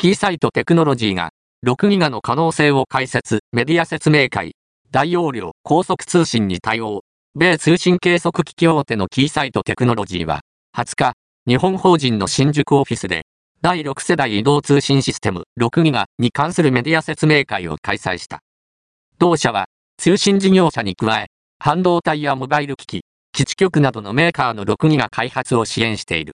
キーサイトテクノロジーが、6ギガの可能性を解説、メディア説明会、大容量、高速通信に対応、米通信計測機器大手のキーサイトテクノロジーは、20日、日本法人の新宿オフィスで、第6世代移動通信システム6ギガに関するメディア説明会を開催した。同社は、通信事業者に加え、半導体やモバイル機器、基地局などのメーカーの6ギガ開発を支援している。